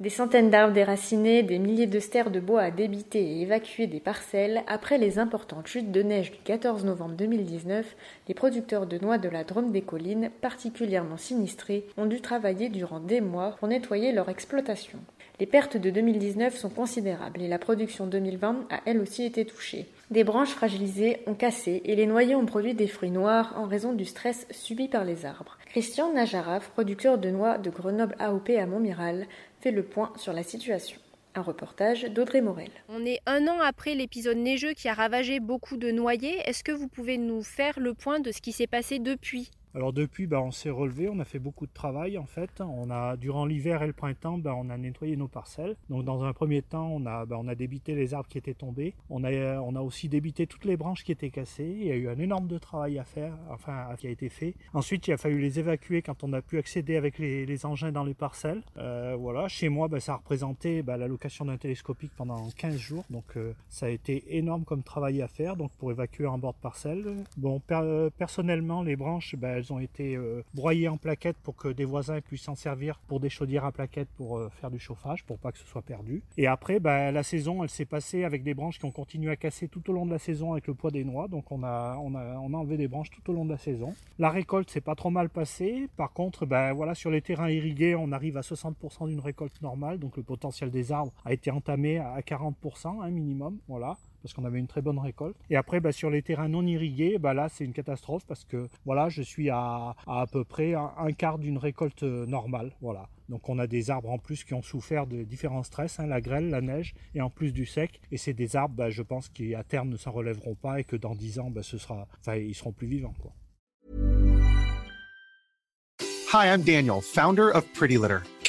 Des centaines d'arbres déracinés, des milliers de stères de bois à débiter et évacuer des parcelles, après les importantes chutes de neige du 14 novembre 2019, les producteurs de noix de la Drôme des collines, particulièrement sinistrés, ont dû travailler durant des mois pour nettoyer leur exploitation. Les pertes de 2019 sont considérables et la production 2020 a elle aussi été touchée. Des branches fragilisées ont cassé et les noyers ont produit des fruits noirs en raison du stress subi par les arbres. Christian Najaraf, producteur de noix de Grenoble AOP à Montmiral, fait le point sur la situation. Un reportage d'Audrey Morel. On est un an après l'épisode neigeux qui a ravagé beaucoup de noyers. Est-ce que vous pouvez nous faire le point de ce qui s'est passé depuis? Alors depuis, bah, on s'est relevé, on a fait beaucoup de travail en fait. On a durant l'hiver et le printemps, bah, on a nettoyé nos parcelles. Donc dans un premier temps, on a, bah, débité les arbres qui étaient tombés. On a, aussi débité toutes les branches qui étaient cassées. Il y a eu un énorme de travail à faire, enfin qui a été fait. Ensuite, il a fallu les évacuer quand on a pu accéder avec les, engins dans les parcelles. Euh, voilà, chez moi, ça a représenté la location d'un télescopique pendant 15 jours. Donc euh, ça a été énorme comme travail à faire. Donc pour évacuer un bord de parcelle. Bon, personnellement, les branches, elles ont été euh, broyées en plaquettes pour que des voisins puissent s'en servir pour des chaudières à plaquettes pour euh, faire du chauffage, pour pas que ce soit perdu. Et après, bah, la saison, elle s'est passée avec des branches qui ont continué à casser tout au long de la saison avec le poids des noix. Donc on a, on a, on a enlevé des branches tout au long de la saison. La récolte s'est pas trop mal passée. Par contre, bah, voilà, sur les terrains irrigués, on arrive à 60% d'une récolte normale. Donc le potentiel des arbres a été entamé à 40% un minimum. Voilà parce qu'on avait une très bonne récolte. Et après, bah, sur les terrains non irrigués, bah, là, c'est une catastrophe parce que voilà, je suis à à, peu près un, quart d'une récolte euh, normale. Voilà. Donc on a des arbres en plus qui ont souffert de différents stress, hein, la grêle, la neige et en plus du sec. Et c'est des arbres, bah, je pense, qui à terme ne s'en relèveront pas et que dans 10 ans, ce sera, ils seront plus vivants. Quoi. Hi, I'm Daniel, founder of Pretty Litter.